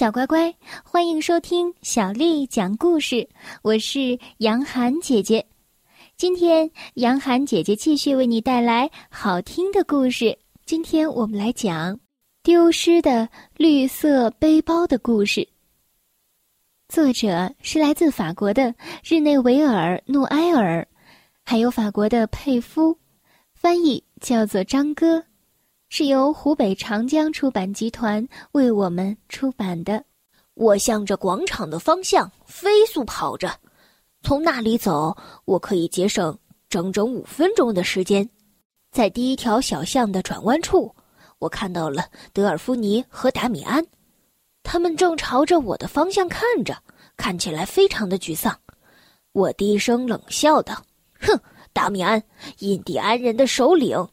小乖乖，欢迎收听小丽讲故事。我是杨涵姐姐，今天杨涵姐姐继续为你带来好听的故事。今天我们来讲丢失的绿色背包的故事。作者是来自法国的日内维尔·努埃尔，还有法国的佩夫，翻译叫做张哥。是由湖北长江出版集团为我们出版的。我向着广场的方向飞速跑着，从那里走，我可以节省整整五分钟的时间。在第一条小巷的转弯处，我看到了德尔夫尼和达米安，他们正朝着我的方向看着，看起来非常的沮丧。我低声冷笑道：“哼，达米安，印第安人的首领。”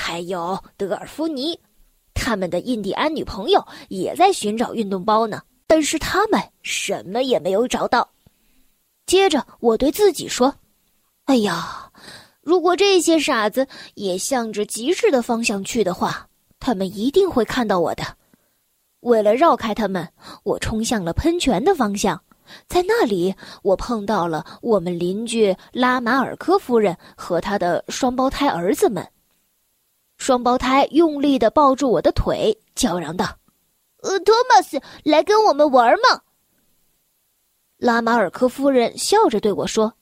还有德尔夫尼，他们的印第安女朋友也在寻找运动包呢，但是他们什么也没有找到。接着，我对自己说：“哎呀，如果这些傻子也向着集市的方向去的话，他们一定会看到我的。”为了绕开他们，我冲向了喷泉的方向，在那里，我碰到了我们邻居拉马尔科夫人和她的双胞胎儿子们。双胞胎用力的抱住我的腿，叫嚷道：“呃，托马斯，来跟我们玩吗？”拉马尔科夫人笑着对我说：“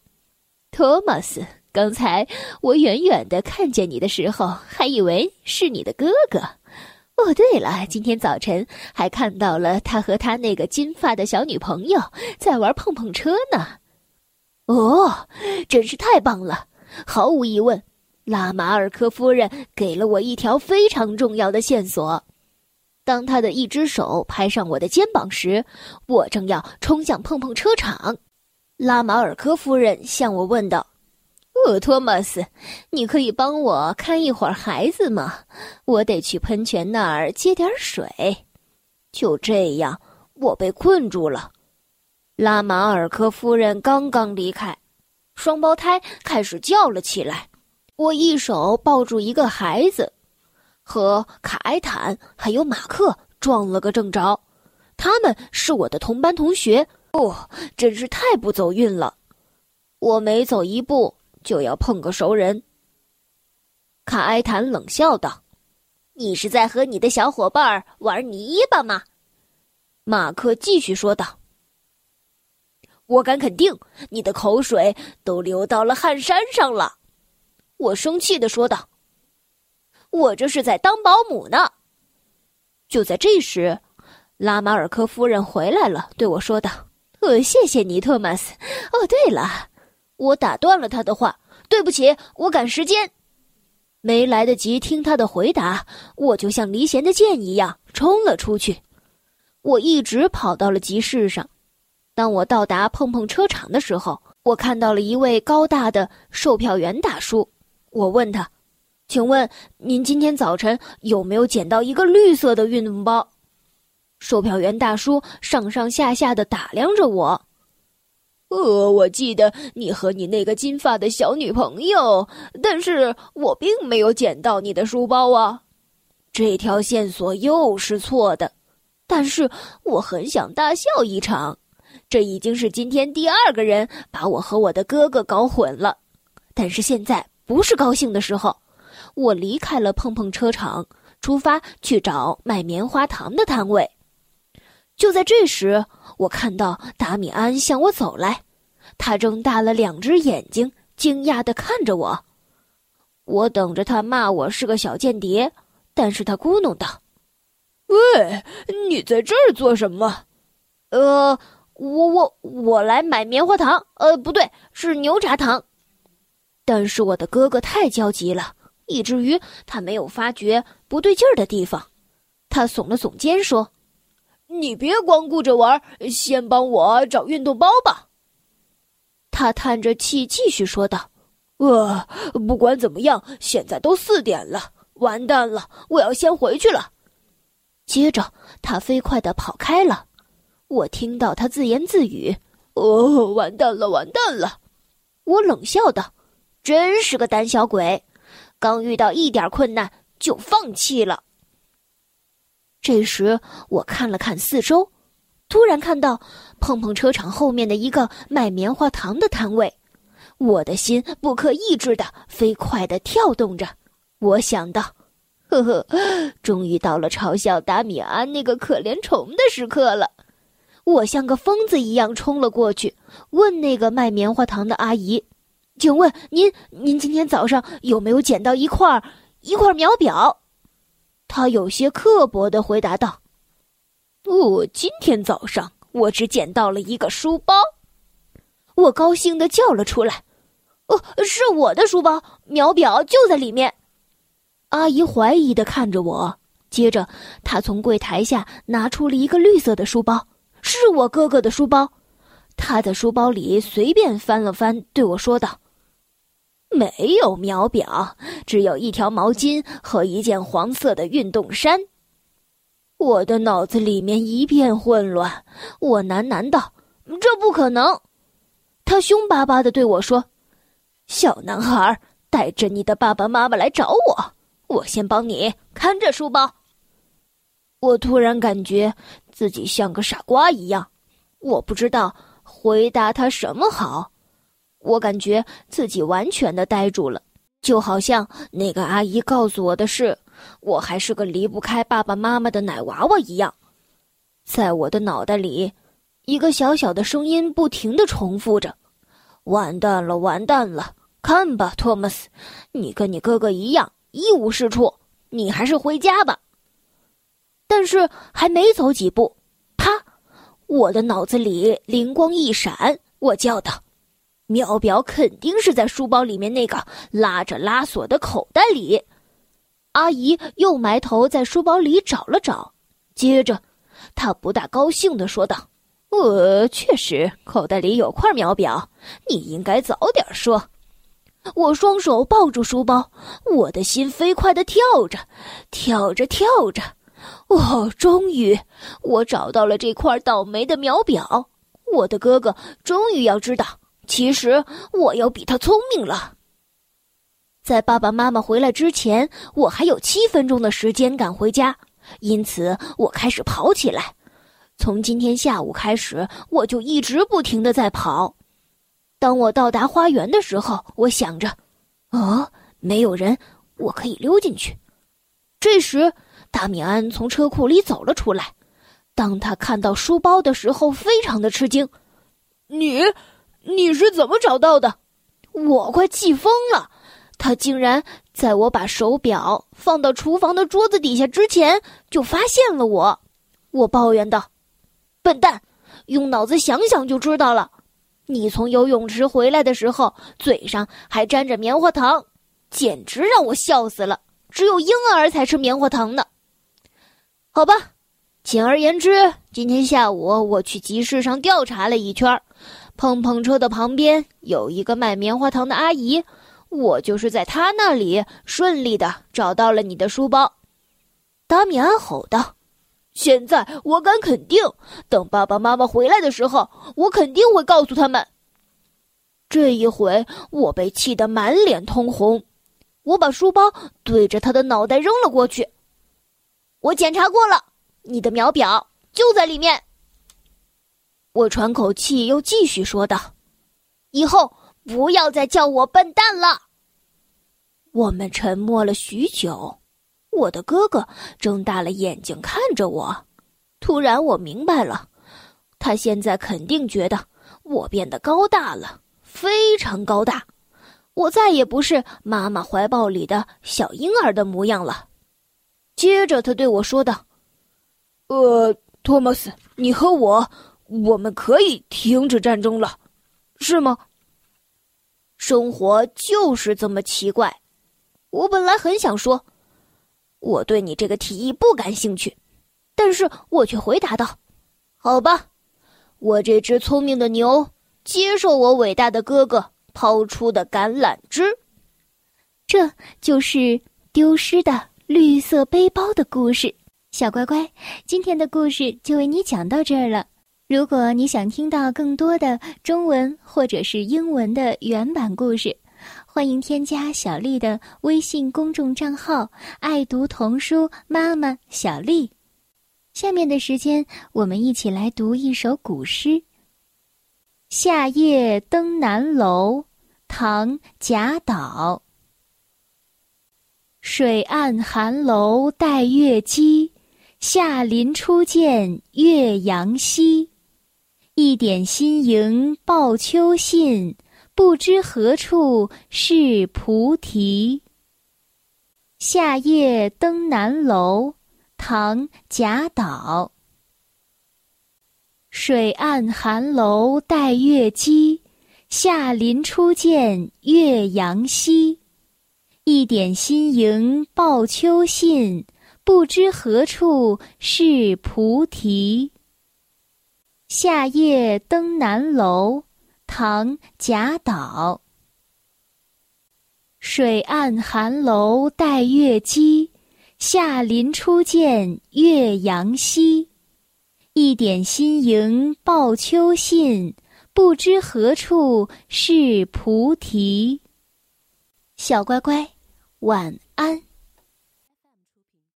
托马斯，刚才我远远的看见你的时候，还以为是你的哥哥。哦，对了，今天早晨还看到了他和他那个金发的小女朋友在玩碰碰车呢。哦，真是太棒了！毫无疑问。”拉马尔科夫人给了我一条非常重要的线索。当她的一只手拍上我的肩膀时，我正要冲向碰碰车场。拉马尔科夫人向我问道：“哦，托马斯，你可以帮我看一会儿孩子吗？我得去喷泉那儿接点水。”就这样，我被困住了。拉马尔科夫人刚刚离开，双胞胎开始叫了起来。我一手抱住一个孩子，和卡埃坦还有马克撞了个正着。他们是我的同班同学，哦，真是太不走运了。我每走一步就要碰个熟人。卡埃坦冷笑道：“你是在和你的小伙伴玩泥巴吗？”马克继续说道：“我敢肯定，你的口水都流到了汗衫上了。”我生气的说道：“我这是在当保姆呢。”就在这时，拉马尔科夫人回来了，对我说道：“呃，谢谢你，托马斯。哦，对了，我打断了他的话，对不起，我赶时间，没来得及听他的回答，我就像离弦的箭一样冲了出去。我一直跑到了集市上。当我到达碰碰车场的时候，我看到了一位高大的售票员大叔。我问他：“请问您今天早晨有没有捡到一个绿色的运动包？”售票员大叔上上下下的打量着我。呃，我记得你和你那个金发的小女朋友，但是我并没有捡到你的书包啊。这条线索又是错的，但是我很想大笑一场。这已经是今天第二个人把我和我的哥哥搞混了，但是现在。不是高兴的时候，我离开了碰碰车场，出发去找卖棉花糖的摊位。就在这时，我看到达米安向我走来，他睁大了两只眼睛，惊讶的看着我。我等着他骂我是个小间谍，但是他咕哝道：“喂，你在这儿做什么？”“呃，我我我来买棉花糖，呃，不对，是牛轧糖。”但是我的哥哥太焦急了，以至于他没有发觉不对劲儿的地方。他耸了耸肩说：“你别光顾着玩，先帮我找运动包吧。”他叹着气继续说道：“呃，不管怎么样，现在都四点了，完蛋了，我要先回去了。”接着他飞快的跑开了。我听到他自言自语：“哦，完蛋了，完蛋了！”我冷笑道。真是个胆小鬼，刚遇到一点困难就放弃了。这时我看了看四周，突然看到碰碰车厂后面的一个卖棉花糖的摊位，我的心不可抑制的飞快的跳动着。我想到，呵呵，终于到了嘲笑达米安那个可怜虫的时刻了。我像个疯子一样冲了过去，问那个卖棉花糖的阿姨：“请问您，您今天早上有没有捡到一块一块秒表？”他有些刻薄的回答道：“哦，今天早上我只捡到了一个书包。”我高兴的叫了出来：“哦，是我的书包，秒表就在里面。”阿姨怀疑的看着我，接着她从柜台下拿出了一个绿色的书包，是我哥哥的书包。他在书包里随便翻了翻，对我说道：“没有秒表，只有一条毛巾和一件黄色的运动衫。”我的脑子里面一片混乱，我喃喃道：“这不可能！”他凶巴巴的对我说：“小男孩，带着你的爸爸妈妈来找我。”我先帮你看着书包。我突然感觉自己像个傻瓜一样，我不知道回答他什么好。我感觉自己完全的呆住了，就好像那个阿姨告诉我的是，我还是个离不开爸爸妈妈的奶娃娃一样。在我的脑袋里，一个小小的声音不停的重复着：“完蛋了，完蛋了！看吧，托马斯，你跟你哥哥一样。”一无是处，你还是回家吧。但是还没走几步，啪！我的脑子里灵光一闪，我叫道：“秒表肯定是在书包里面那个拉着拉锁的口袋里。”阿姨又埋头在书包里找了找，接着她不大高兴的说道：“呃，确实，口袋里有块秒表，你应该早点说。”我双手抱住书包，我的心飞快地跳着，跳着跳着，哦，终于我找到了这块倒霉的秒表。我的哥哥终于要知道，其实我要比他聪明了。在爸爸妈妈回来之前，我还有七分钟的时间赶回家，因此我开始跑起来。从今天下午开始，我就一直不停地在跑。当我到达花园的时候，我想着，哦，没有人，我可以溜进去。这时，达米安从车库里走了出来。当他看到书包的时候，非常的吃惊。你，你是怎么找到的？我快气疯了！他竟然在我把手表放到厨房的桌子底下之前，就发现了我。我抱怨道：“笨蛋，用脑子想想就知道了。”你从游泳池回来的时候，嘴上还沾着棉花糖，简直让我笑死了。只有婴儿才吃棉花糖呢。好吧，简而言之，今天下午我去集市上调查了一圈，碰碰车的旁边有一个卖棉花糖的阿姨，我就是在她那里顺利的找到了你的书包。达米安吼道。现在我敢肯定，等爸爸妈妈回来的时候，我肯定会告诉他们。这一回，我被气得满脸通红，我把书包对着他的脑袋扔了过去。我检查过了，你的秒表就在里面。我喘口气，又继续说道：“以后不要再叫我笨蛋了。”我们沉默了许久。我的哥哥睁大了眼睛看着我，突然我明白了，他现在肯定觉得我变得高大了，非常高大，我再也不是妈妈怀抱里的小婴儿的模样了。接着他对我说道：“呃，托马斯，你和我，我们可以停止战争了，是吗？”生活就是这么奇怪，我本来很想说。我对你这个提议不感兴趣，但是我却回答道：“好吧，我这只聪明的牛接受我伟大的哥哥抛出的橄榄枝。”这就是丢失的绿色背包的故事。小乖乖，今天的故事就为你讲到这儿了。如果你想听到更多的中文或者是英文的原版故事，欢迎添加小丽的微信公众账号“爱读童书妈妈小丽”。下面的时间，我们一起来读一首古诗《夏夜登南楼》，唐·贾岛。水岸寒楼带月姬，下林初见岳阳西。一点新萤报秋信，不知何处是菩提。夏夜登南楼。唐·贾岛。水岸寒楼待月姬，夏林初见岳阳西。一点新萤报秋信，不知何处是菩提。夏夜登南楼，唐·贾岛。水岸寒楼带月姬。下林初见岳阳西，一点新萤报秋信，不知何处是菩提。小乖乖，晚安